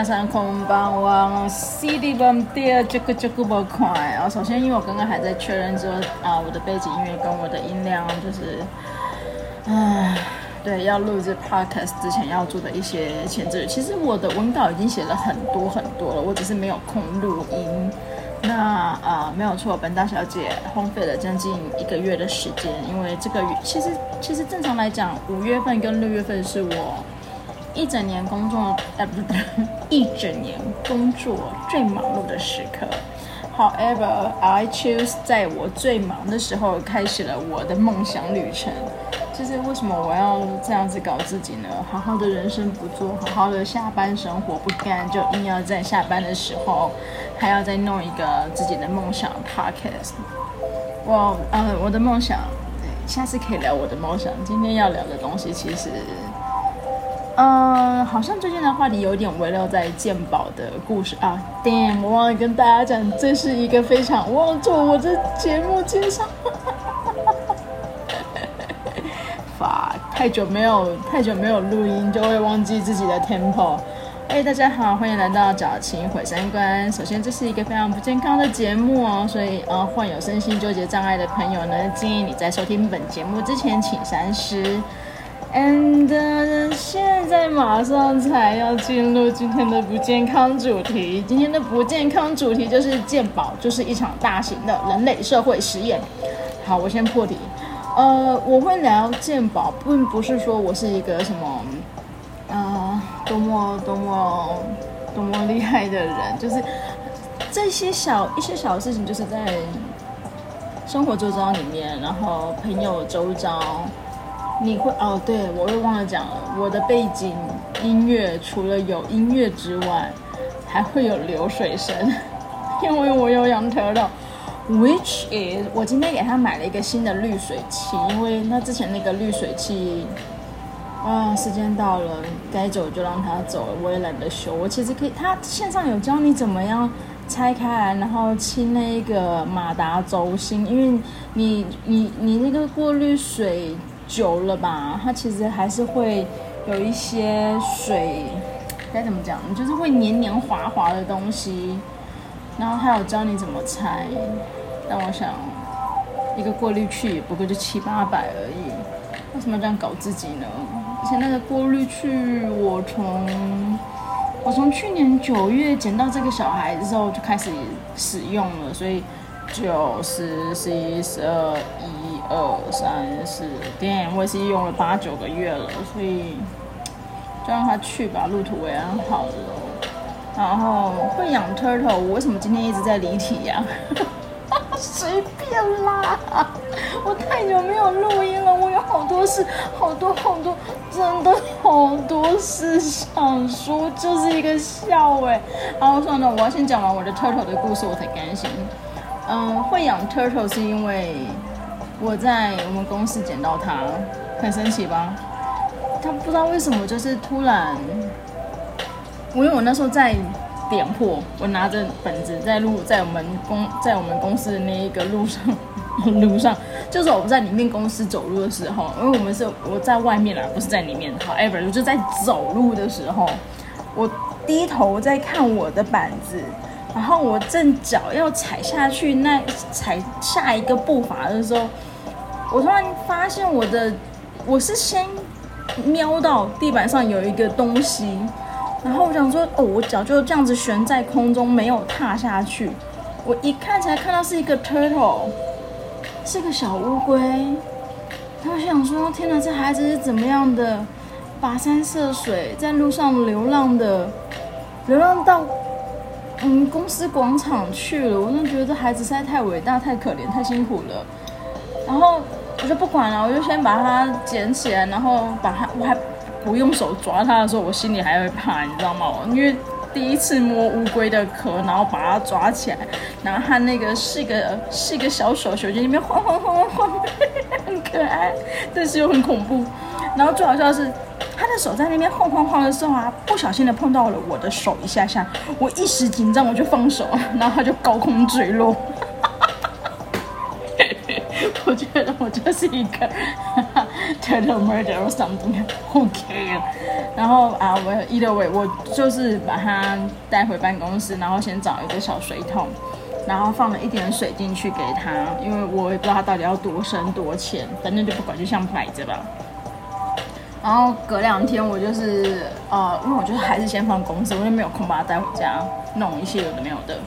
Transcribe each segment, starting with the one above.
皆さんこんばんは。CD 版第二这个这个不快啊！首先，因为我刚刚还在确认说啊，我的背景音乐跟我的音量就是，唉，对，要录制 podcast 之前要做的一些前置。其实我的文稿已经写了很多很多了，我只是没有空录音。那啊，没有错，本大小姐荒废了将近一个月的时间，因为这个月其实其实正常来讲，五月份跟六月份是我。 一整年工作，呃，不对，一整年工作最忙碌的时刻。However, I choose 在我最忙的时候开始了我的梦想旅程。就是为什么我要这样子搞自己呢？好好的人生不做，好好的下班生活不干，就硬要在下班的时候还要再弄一个自己的梦想 podcast。我，呃，我的梦想，下次可以聊我的梦想。今天要聊的东西其实。嗯，好像最近的话题有点围绕在健保的故事啊。Damn，我忘了跟大家讲，这是一个非常忘了做我这节目介绍。法太久没有太久没有录音，就会忘记自己的 tempo。哎，大家好，欢迎来到矫情毁三观。首先，这是一个非常不健康的节目哦，所以呃，患有身心纠结障碍的朋友呢，建议你在收听本节目之前，请三思。And、现在马上才要进入今天的不健康主题。今天的不健康主题就是健保，就是一场大型的人类社会实验。好，我先破题。呃，我会聊健保，并不是说我是一个什么，呃，多么多么多么厉害的人，就是这些小一些小事情，就是在生活周遭里面，然后朋友周遭。你会哦，对，我又忘了讲了。我的背景音乐除了有音乐之外，还会有流水声，因为我有养蛇的。Which is 我今天给他买了一个新的滤水器，因为那之前那个滤水器，啊，时间到了，该走就让他走了，我也懒得修。我其实可以，他线上有教你怎么样拆开来，然后清那个马达轴心，因为你你你那个过滤水。久了吧，它其实还是会有一些水，该怎么讲？就是会黏黏滑滑的东西。然后还有教你怎么拆，但我想一个过滤器也不过就七八百而已，为什么这样搞自己呢？而且那个过滤器，我从我从去年九月捡到这个小孩之后就开始使用了，所以九十、十一、十二、一。二三四，点我也是用了八九个月了，所以就让他去吧，入土为安好了。然后会养 turtle，我为什么今天一直在离题呀？随便啦，我太久没有录音了，我有好多事，好多好多，真的好多事想说，就是一个笑哎。然后算了，我要先讲完我的 turtle 的故事，我才甘心。嗯，会养 turtle 是因为。我在我们公司捡到它，很神奇吧？它不知道为什么，就是突然，我因为我那时候在点货，我拿着本子在路，在我们公，在我们公司的那一个路上，路上，就是我不在里面公司走路的时候，因为我们是我在外面啦，不是在里面。However，我就在走路的时候，我低头在看我的板子。然后我正脚要踩下去，那踩下一个步伐的时候，我突然发现我的，我是先瞄到地板上有一个东西，然后我想说，哦，我脚就这样子悬在空中，没有踏下去。我一看才看到是一个 turtle，是个小乌龟。他想说，天哪，这孩子是怎么样的跋山涉水，在路上流浪的，流浪到。嗯，公司广场去了，我就觉得这孩子实在太伟大、太可怜、太辛苦了。然后我就不管了，我就先把它捡起来，然后把它，我还不用手抓它的时候，我心里还会怕，你知道吗？因为第一次摸乌龟的壳，然后把它抓起来，然后它那个是一个 是一个小手手在里面晃晃晃晃晃，很可爱，但是又很恐怖。然后最好笑的是。他的手在那边晃晃晃的时候啊，不小心的碰到了我的手一下下，我一时紧张，我就放手，然后他就高空坠落。我就是一个 turtle murder or something, okay. 然后啊，我 either way，我就是把它带回办公室，然后先找一个小水桶，然后放了一点水进去给他，因为我也不知道它到底要多深多浅，反正就不管，就像摆着吧。然后隔两天我就是呃，因为我就是还是先放公司，我就没有空把它带回家弄一些有的没有的。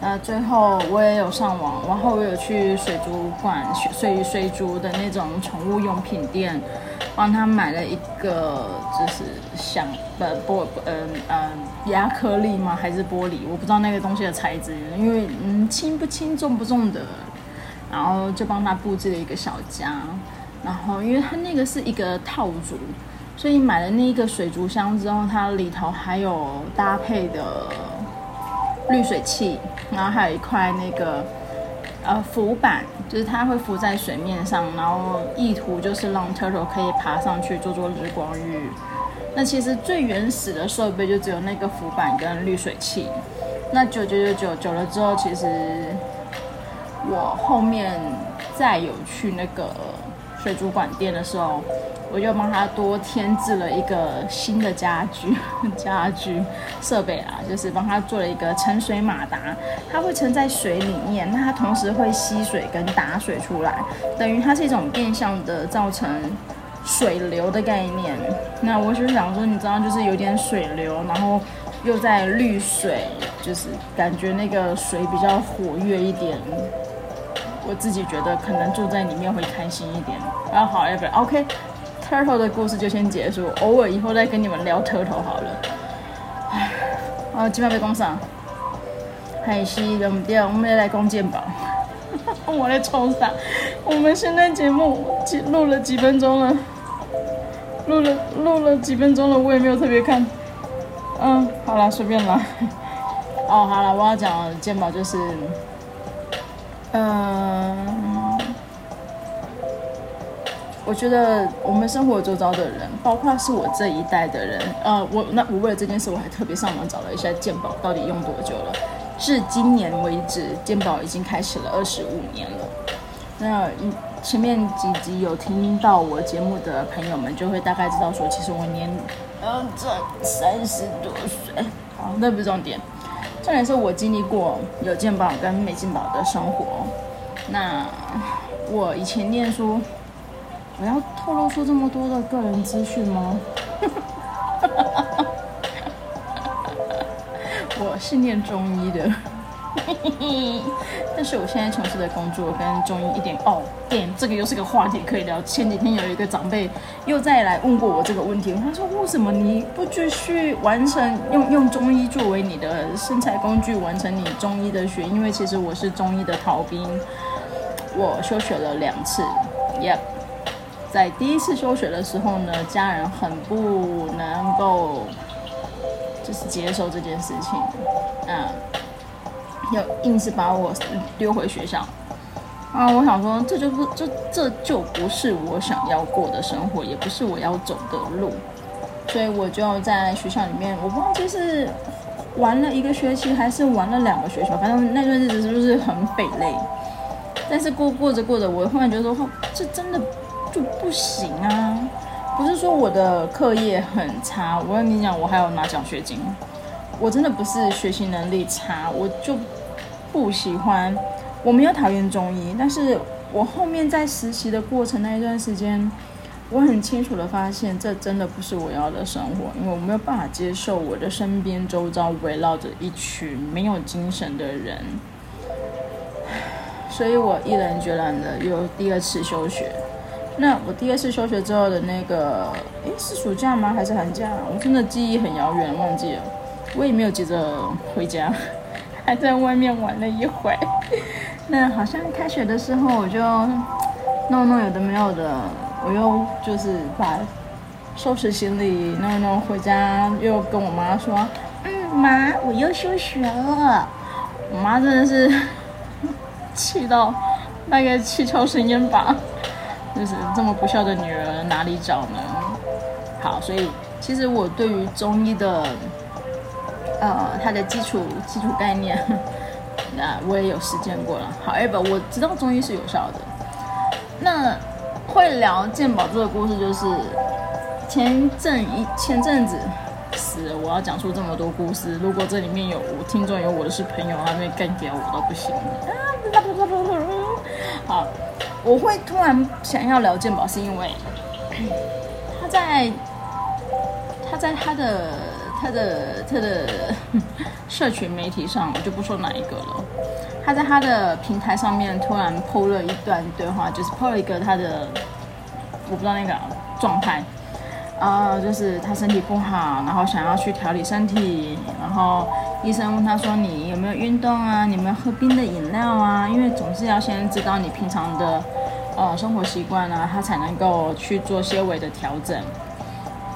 那最后我也有上网，然后我有去水族馆、水水族的那种宠物用品店，帮他买了一个就是像呃玻嗯嗯压克力吗？还是玻璃？我不知道那个东西的材质，因为嗯轻不轻重不重的，然后就帮他布置了一个小家。然后，因为它那个是一个套组，所以买了那个水族箱之后，它里头还有搭配的滤水器，然后还有一块那个呃浮板，就是它会浮在水面上，然后意图就是让 turtle 可以爬上去做做日光浴。那其实最原始的设备就只有那个浮板跟滤水器。那久久久久久了之后，其实我后面再有去那个。水族馆店的时候，我就帮他多添置了一个新的家具，家具设备啊，就是帮他做了一个沉水马达，它会沉在水里面，那它同时会吸水跟打水出来，等于它是一种变相的造成水流的概念。那我就是想说，你知道，就是有点水流，然后又在滤水，就是感觉那个水比较活跃一点。我自己觉得可能住在里面会开心一点。然后好 turtle 的故事就先结束，偶尔以后再跟你们聊 Turtle 好了。唉，啊，今晚被攻上，还是我们第二，我们要来攻健保。我来冲啥？我们现在节目录了几分钟了？录了录了几分钟了？我也没有特别看。嗯，好了，随便啦。哦，好了，我要讲健保就是。嗯，我觉得我们生活周遭的人，包括是我这一代的人，呃，我那我为了这件事，我还特别上网找了一下健保到底用多久了。至今年为止，健保已经开始了二十五年了。那前面几集有听到我节目的朋友们，就会大概知道说，其实我年呃这三十多岁，好，那不是重点。重点是我经历过有健保跟没健保的生活。那我以前念书，我要透露出这么多的个人资讯吗？我是念中医的。但是我现在从事的工作跟中医一点哦，点，这个又是个话题可以聊。前几天有一个长辈又再来问过我这个问题，他说，为什么你不继续完成用用中医作为你的身材工具，完成你中医的学？因为其实我是中医的逃兵，我休学了两次。Yep，在第一次休学的时候呢，家人很不能够就是接受这件事情，嗯。要硬是把我丢回学校啊！我想说，这就不这这就不是我想要过的生活，也不是我要走的路，所以我就在学校里面，我忘记是玩了一个学期还是玩了两个学期，反正那段日子是不是很匪类？但是过过着过着，我忽然觉得说，这真的就不行啊！不是说我的课业很差，我跟你讲，我还有拿奖学金。我真的不是学习能力差，我就不喜欢。我没有讨厌中医，但是我后面在实习的过程那一段时间，我很清楚的发现，这真的不是我要的生活，因为我没有办法接受我的身边周遭围绕着一群没有精神的人，所以我毅然决然的又第二次休学。那我第二次休学之后的那个，诶，是暑假吗？还是寒假？我真的记忆很遥远，忘记了。我也没有急着回家，还在外面玩了一会。那好像开学的时候，我就弄弄有的没有的，我又就是把收拾行李弄弄回家，又跟我妈说：“嗯，妈，我又休学了。”我妈真的是气到大概气超生烟吧，就是这么不孝的女儿哪里找呢？好，所以其实我对于中医的。呃，它的基础基础概念，那我也有实践过了。好，However，我知道中医是有效的。那会聊健保这个故事，就是前阵一前阵子死，我要讲出这么多故事。如果这里面有我听众有我的是朋友，那边干掉我都不行啊。好，我会突然想要聊健保，是因为他在他在他的他的他的社群媒体上，我就不说哪一个了。他在他的平台上面突然 PO 了一段对话，就是 PO 了一个他的，我不知道那个状态，啊、就是他身体不好，然后想要去调理身体，然后医生问他说：“你有没有运动啊？你有没有喝冰的饮料啊？因为总是要先知道你平常的呃生活习惯啊，他才能够去做些微的调整。”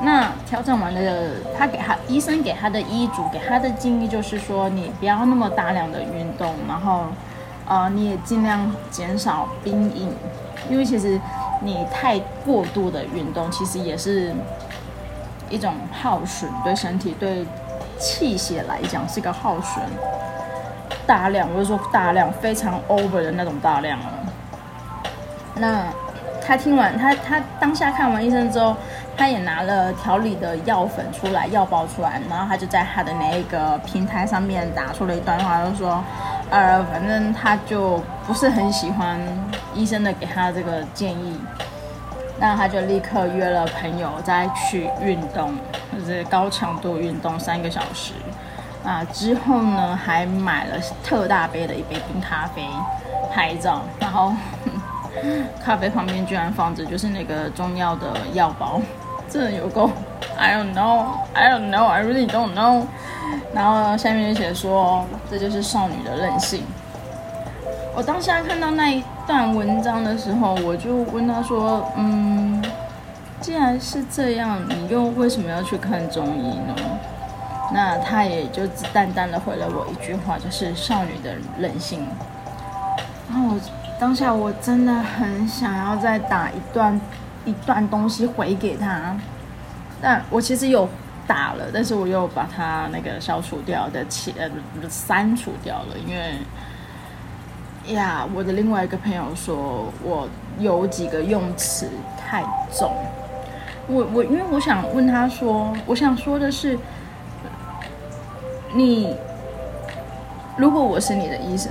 那调整完了，他给他医生给他的医嘱，给他的建议就是说，你不要那么大量的运动，然后，呃，你也尽量减少冰饮，因为其实你太过度的运动，其实也是一种耗损，对身体、对气血来讲是一个耗损。大量，我就说大量，非常 over 的那种大量了。那他听完，他他当下看完医生之后。他也拿了调理的药粉出来，药包出来，然后他就在他的那一个平台上面打出了一段话，就说，呃，反正他就不是很喜欢医生的给他这个建议，那他就立刻约了朋友再去运动，就是高强度运动三个小时，啊，之后呢还买了特大杯的一杯冰咖啡拍照，然后 咖啡旁边居然放着就是那个中药的药包。真的有够，I don't know，I don't know，I really don't know。然后下面就写说，这就是少女的任性。我当下看到那一段文章的时候，我就问他说：“嗯，既然是这样，你又为什么要去看中医呢？”那他也就淡淡的回了我一句话，就是少女的任性。然后我当下我真的很想要再打一段。一段东西回给他，但我其实有打了，但是我又把它那个消除掉的，切呃删除掉了，因为呀，我的另外一个朋友说我有几个用词太重，我我因为我想问他说，我想说的是，你如果我是你的医生，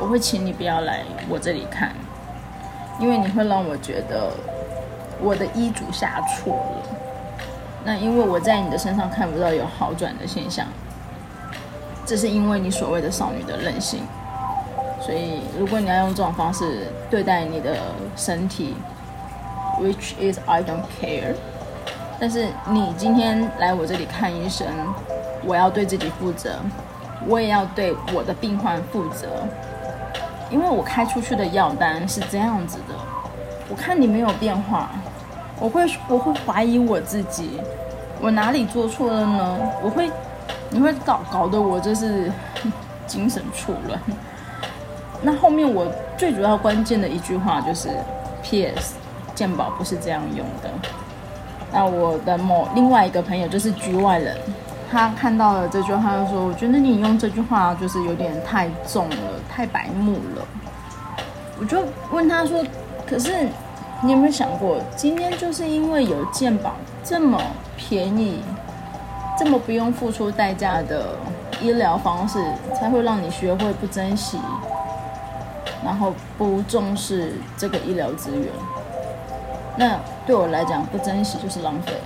我会请你不要来我这里看。因为你会让我觉得我的医嘱下错了，那因为我在你的身上看不到有好转的现象，这是因为你所谓的少女的任性，所以如果你要用这种方式对待你的身体，which is I don't care，但是你今天来我这里看医生，我要对自己负责，我也要对我的病患负责。因为我开出去的药单是这样子的，我看你没有变化，我会我会怀疑我自己，我哪里做错了呢？我会，你会搞搞得我这是精神错乱。那后面我最主要关键的一句话就是，P.S. 健保不是这样用的。那我的某另外一个朋友就是局外人。他看到了这句话，就说：“我觉得你用这句话就是有点太重了，太白目了。”我就问他说：“可是你有没有想过，今天就是因为有健保这么便宜、这么不用付出代价的医疗方式，才会让你学会不珍惜，然后不重视这个医疗资源？那对我来讲，不珍惜就是浪费了。”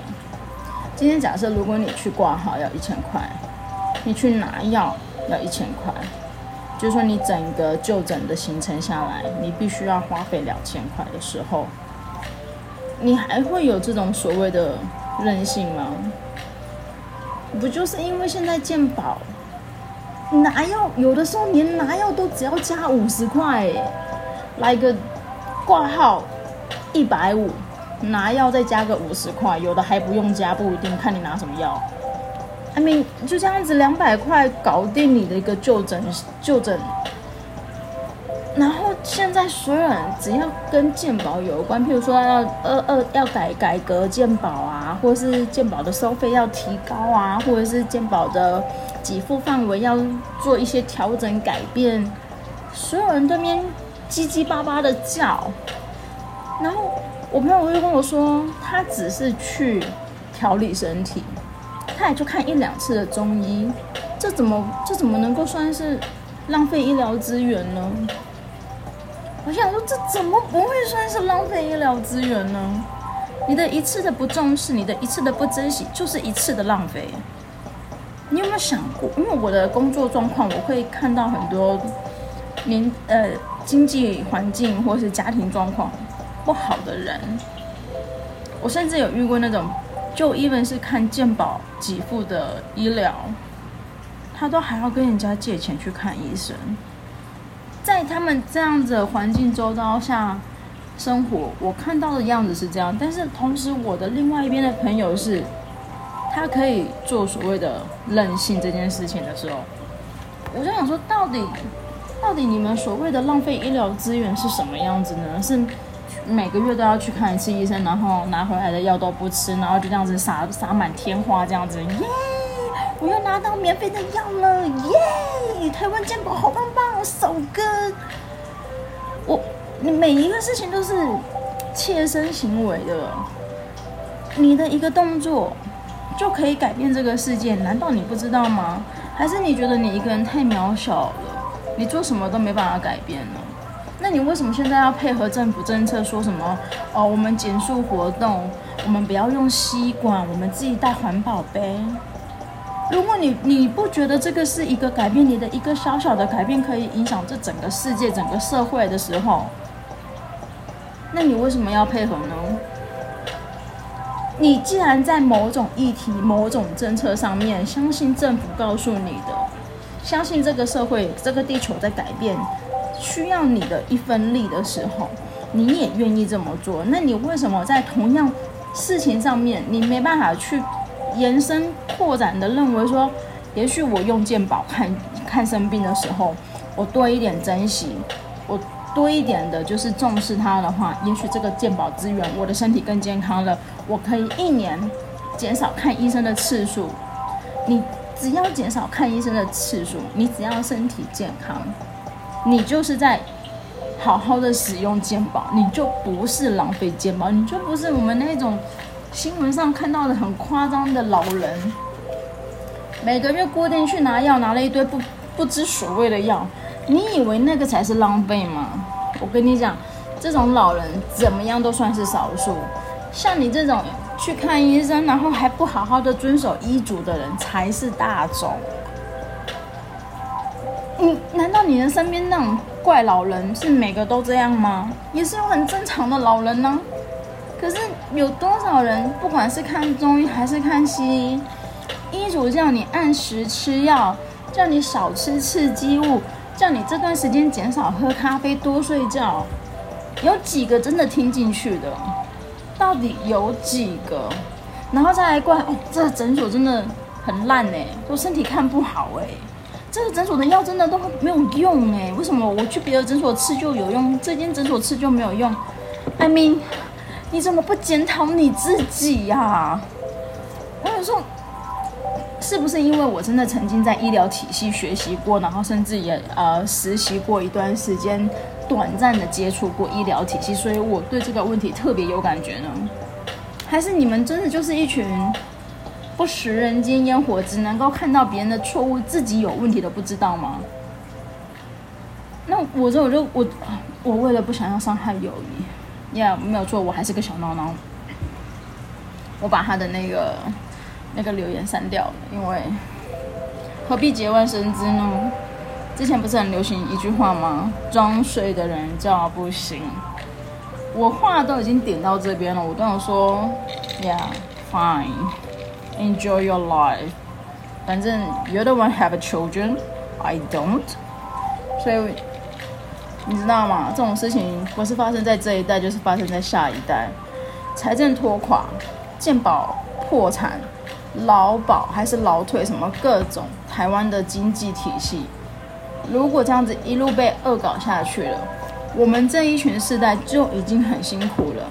今天假设，如果你去挂号要一千块，你去拿药要一千块，就是说你整个就诊的行程下来，你必须要花费两千块的时候，你还会有这种所谓的任性吗？不就是因为现在健保拿药，有的时候连拿药都只要加五十块，来个挂号一百五。拿药再加个五十块，有的还不用加，不一定看你拿什么药。I mean，就这样子两百块搞定你的一个就诊就诊。然后现在所有人只要跟健保有关，譬如说要呃呃要改改革健保啊，或者是健保的收费要提高啊，或者是健保的给付范围要做一些调整改变，所有人对面叽叽巴巴的叫。然后我朋友就跟我说，他只是去调理身体，他也就看一两次的中医，这怎么这怎么能够算是浪费医疗资源呢？我想说，这怎么不会算是浪费医疗资源呢？你的一次的不重视，你的一次的不珍惜，就是一次的浪费。你有没有想过？因为我的工作状况，我会看到很多年呃经济环境或是家庭状况不好的人。我甚至有遇过那种，就 even 是看健保给付的医疗，他都还要跟人家借钱去看医生。在他们这样子环境周遭下生活，我看到的样子是这样。但是同时，我的另外一边的朋友是，他可以做所谓的任性这件事情的时候，我就想说，到底，到底你们所谓的浪费医疗资源是什么样子呢？是每个月都要去看一次医生，然后拿回来的药都不吃，然后就这样子撒撒满天花这样子，耶！我又拿到免费的药了，耶！台湾健保好棒棒，首哥。我，你每一个事情都是切身行为的，你的一个动作就可以改变这个世界，难道你不知道吗？还是你觉得你一个人太渺小了，你做什么都没办法改变呢？那你为什么现在要配合政府政策，说什么哦？我们减塑活动，我们不要用吸管，我们自己带环保杯。如果你你不觉得这个是一个改变，你的一个小小的改变可以影响这整个世界、整个社会的时候，那你为什么要配合呢？你既然在某种议题、某种政策上面相信政府告诉你的，相信这个社会、这个地球在改变，需要你的一分力的时候，你也愿意这么做，那你为什么在同样事情上面，你没办法去？延伸扩展的认为说，也许我用健保看看生病的时候，我多一点珍惜，我多一点的就是重视它的话，也许这个健保资源，我的身体更健康了，我可以一年减少看医生的次数。你只要减少看医生的次数，你只要身体健康，你就是在好好的使用健保，你就不是浪费健保，你就不是我们那种。新闻上看到的很夸张的老人，每个月固定去拿药，拿了一堆不不知所谓的药，你以为那个才是浪费吗？我跟你讲，这种老人怎么样都算是少数，像你这种去看医生，然后还不好好的遵守医嘱的人才是大众。你难道你的身边那种怪老人是每个都这样吗？也是有很正常的老人呢。可是有多少人，不管是看中医还是看西医，医嘱叫你按时吃药，叫你少吃刺激物，叫你这段时间减少喝咖啡，多睡觉，有几个真的听进去的？到底有几个？然后再来怪哦，这个诊所真的很烂哎，我身体看不好哎，这个诊所的药真的都没有用哎，为什么我去别的诊所吃就有用，这间诊所吃就没有用？I mean。你怎么不检讨你自己呀、啊？我有时候是不是因为我真的曾经在医疗体系学习过，然后甚至也呃实习过一段时间，短暂的接触过医疗体系，所以我对这个问题特别有感觉呢？还是你们真的就是一群不食人间烟火，只能够看到别人的错误，自己有问题都不知道吗？那我这我就我我为了不想要伤害友谊。呀没有错，我还是个小孬孬。我把他的那个那个留言删掉了，因为何必节外生枝呢？之前不是很流行一句话吗？装睡的人叫不醒。我话都已经点到这边了，我都想说，Yeah，fine，enjoy your life。反正 You don't want have children，I don't。所以。你知道吗？这种事情不是发生在这一代，就是发生在下一代。财政拖垮，健保破产，劳保还是劳退，什么各种台湾的经济体系，如果这样子一路被恶搞下去了，我们这一群世代就已经很辛苦了。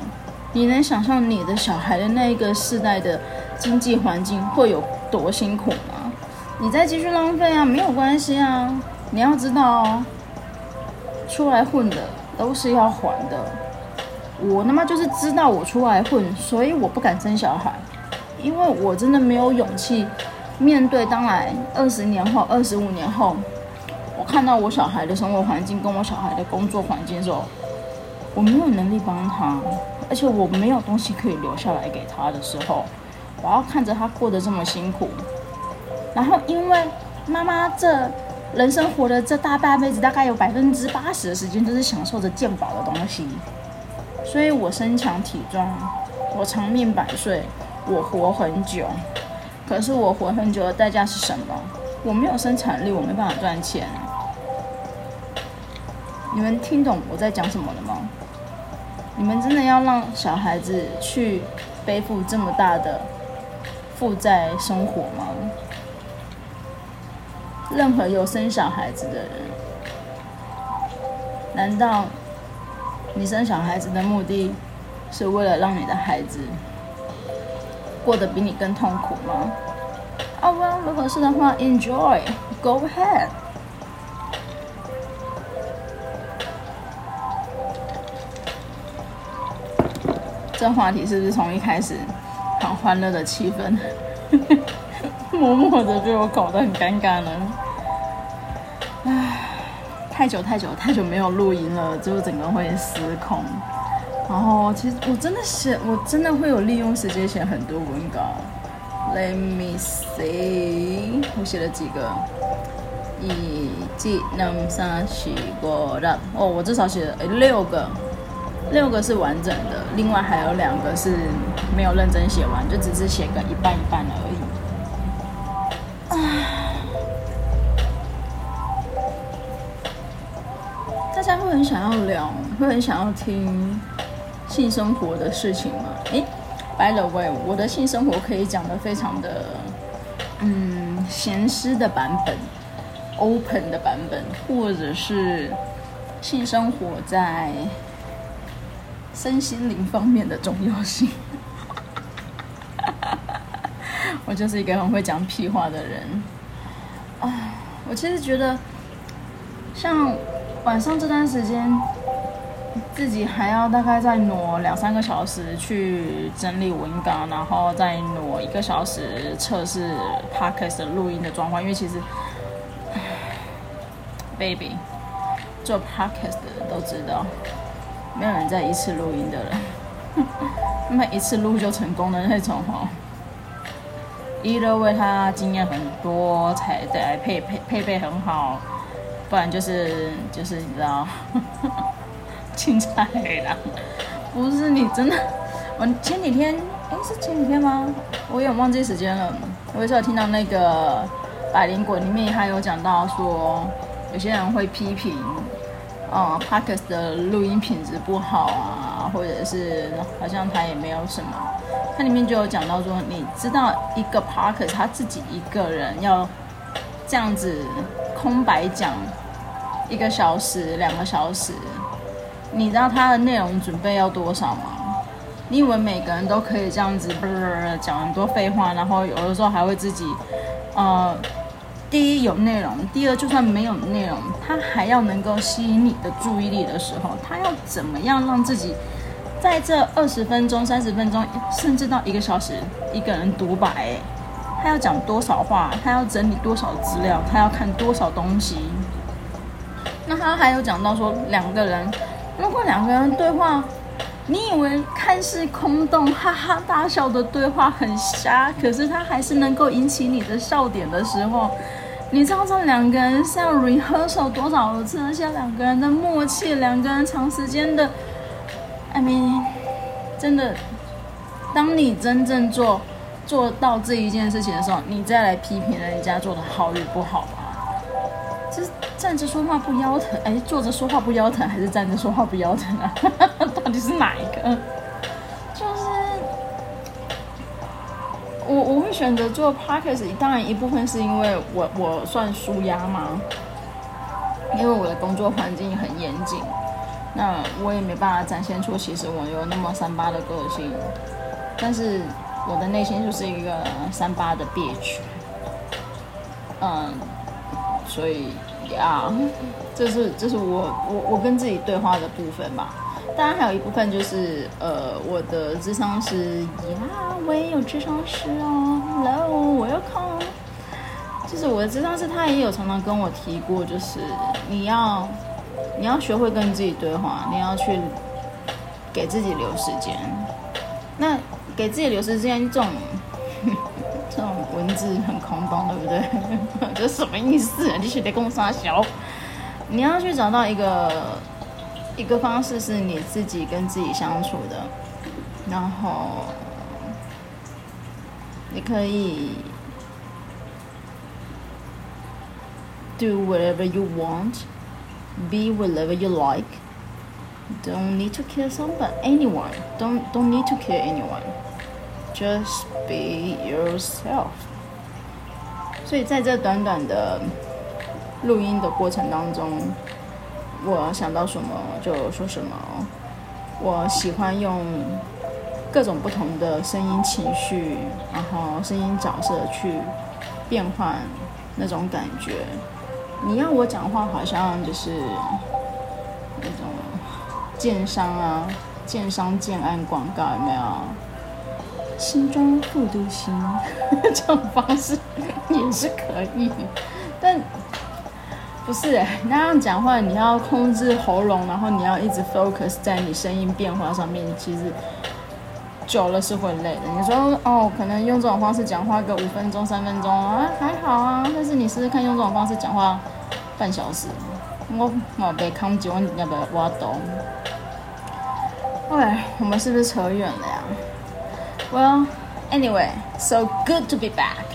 你能想象你的小孩的那一个世代的经济环境会有多辛苦吗？你再继续浪费啊，没有关系啊，你要知道。出来混的都是要还的，我他妈就是知道我出来混，所以我不敢生小孩，因为我真的没有勇气面对。当然，二十年后、二十五年后，我看到我小孩的生活环境跟我小孩的工作环境的时候，我没有能力帮他，而且我没有东西可以留下来给他的时候，我要看着他过得这么辛苦，然后因为妈妈这人生活的这大半辈子，大概有百分之八十的时间都是享受着健保的东西。所以我身强体壮，我长命百岁，我活很久。可是我活很久的代价是什么？我没有生产力，我没办法赚钱。你们听懂我在讲什么了吗？你们真的要让小孩子去背负这么大的负债生活吗？任何有生小孩子的人，难道？你生小孩子的目的是为了让你的孩子过得比你更痛苦吗？啊，我如果是的话，enjoy，go ahead。这话题是不是从一开始很欢乐的气氛，默默的被我搞得很尴尬呢？唉。太久太久太久没有录音了，就整个会失控。然后其实我真的写，我真的会有利用时间写很多文稿。Let me see，我写了几个？一、二、三、四、五、六。哦，我至少写了六个，六个是完整的，另外还有两个是没有认真写完，就只是写个一半一半而已。啊。大家会很想要聊，会很想要听性生活的事情吗？诶，by the way，我的性生活可以讲得非常的，嗯，咸湿的版本，open 的版本，或者是性生活在身心灵方面的重要性。我就是一个很会讲屁话的人啊！我其实觉得，像。晚上这段时间，自己还要大概再挪两三个小时去整理文稿，然后再挪一个小时测试 Podcast 的录音的状况。因为其实，baby 做 Podcast 的人都知道，没有人在一次录音的人，那么一次录就成功的那种哦。一个为他经验很多，才对配配配备很好。不然就是就是你知道，青菜啦，不是你真的。我前几天，哎，是前几天吗？我有忘记时间了。我有时候听到那个百灵果里面还有讲到说，有些人会批评，呃，Podcast 的录音品质不好啊，或者是好像他也没有什么。它里面就有讲到说，你知道一个 Parkes 他自己一个人要这样子空白讲。一个小时、两个小时，你知道他的内容准备要多少吗？你以为每个人都可以这样子，讲很多废话，然后有的时候还会自己，呃，第一有内容，第二就算没有内容，他还要能够吸引你的注意力的时候，他要怎么样让自己在这二十分钟、三十分钟，甚至到一个小时，一个人独白，他要讲多少话，他要整理多少资料，他要看多少东西。那他还有讲到说，两个人如果两个人对话，你以为看似空洞、哈哈大笑的对话很瞎，可是他还是能够引起你的笑点的时候，你知道这两个人是要 rehearsal 多少次？而且两个人的默契，两个人长时间的，I mean，真的，当你真正做做到这一件事情的时候，你再来批评人家做的好与不好吧。就是站着说话不腰疼，哎，坐着说话不腰疼，还是站着说话不腰疼啊？到底是哪一个？就是我我会选择做 podcast，当然一部分是因为我我算舒压嘛，因为我的工作环境很严谨，那我也没办法展现出其实我有那么三八的个性，但是我的内心就是一个三八的 bitch，嗯。所以呀，这是这是我我我跟自己对话的部分吧。当然还有一部分就是，呃，我的智商是呀，我也有智商师哦，Hello，Welcome。就是我的智商师，他也有常常跟我提过，就是你要，你要学会跟自己对话，你要去给自己留时间。那给自己留时间，这种这种文字很空洞，对不对？这什么意思？你是得跟我撒小？你要去找到一个。一个方式是你自己跟自己相处的，然后你可以 do whatever you want, be whatever you like. Don't need to kill someone, anyone. Don't don't need to kill anyone. Just be yourself. 所以在这短短的录音的过程当中。我想到什么就说什么，我喜欢用各种不同的声音、情绪，然后声音角色去变换那种感觉。你要我讲话，好像就是那种建商啊、建商建案广告，有没有？新庄副都心 这种方式也是可以，但。不是，那样讲话你要控制喉咙，然后你要一直 focus 在你声音变化上面，其实久了是会累的。你说哦，可能用这种方式讲话个五分钟、三分钟啊，还好啊。但是你试试看用这种方式讲话半小时，我我被扛几万要不要挖洞？喂，我们是不是扯远了呀？Well, anyway, so good to be back.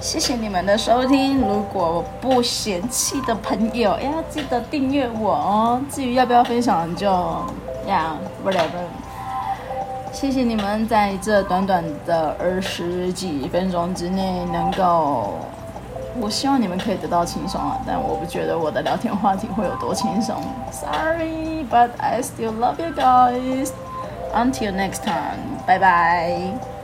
谢谢你们的收听。如果我不嫌弃的朋友，要记得订阅我哦。至于要不要分享，就呀，whatever。谢谢你们在这短短的二十几分钟之内能够，我希望你们可以得到轻松啊，但我不觉得我的聊天话题会有多轻松。Sorry, but I still love you guys. Until next time, bye bye.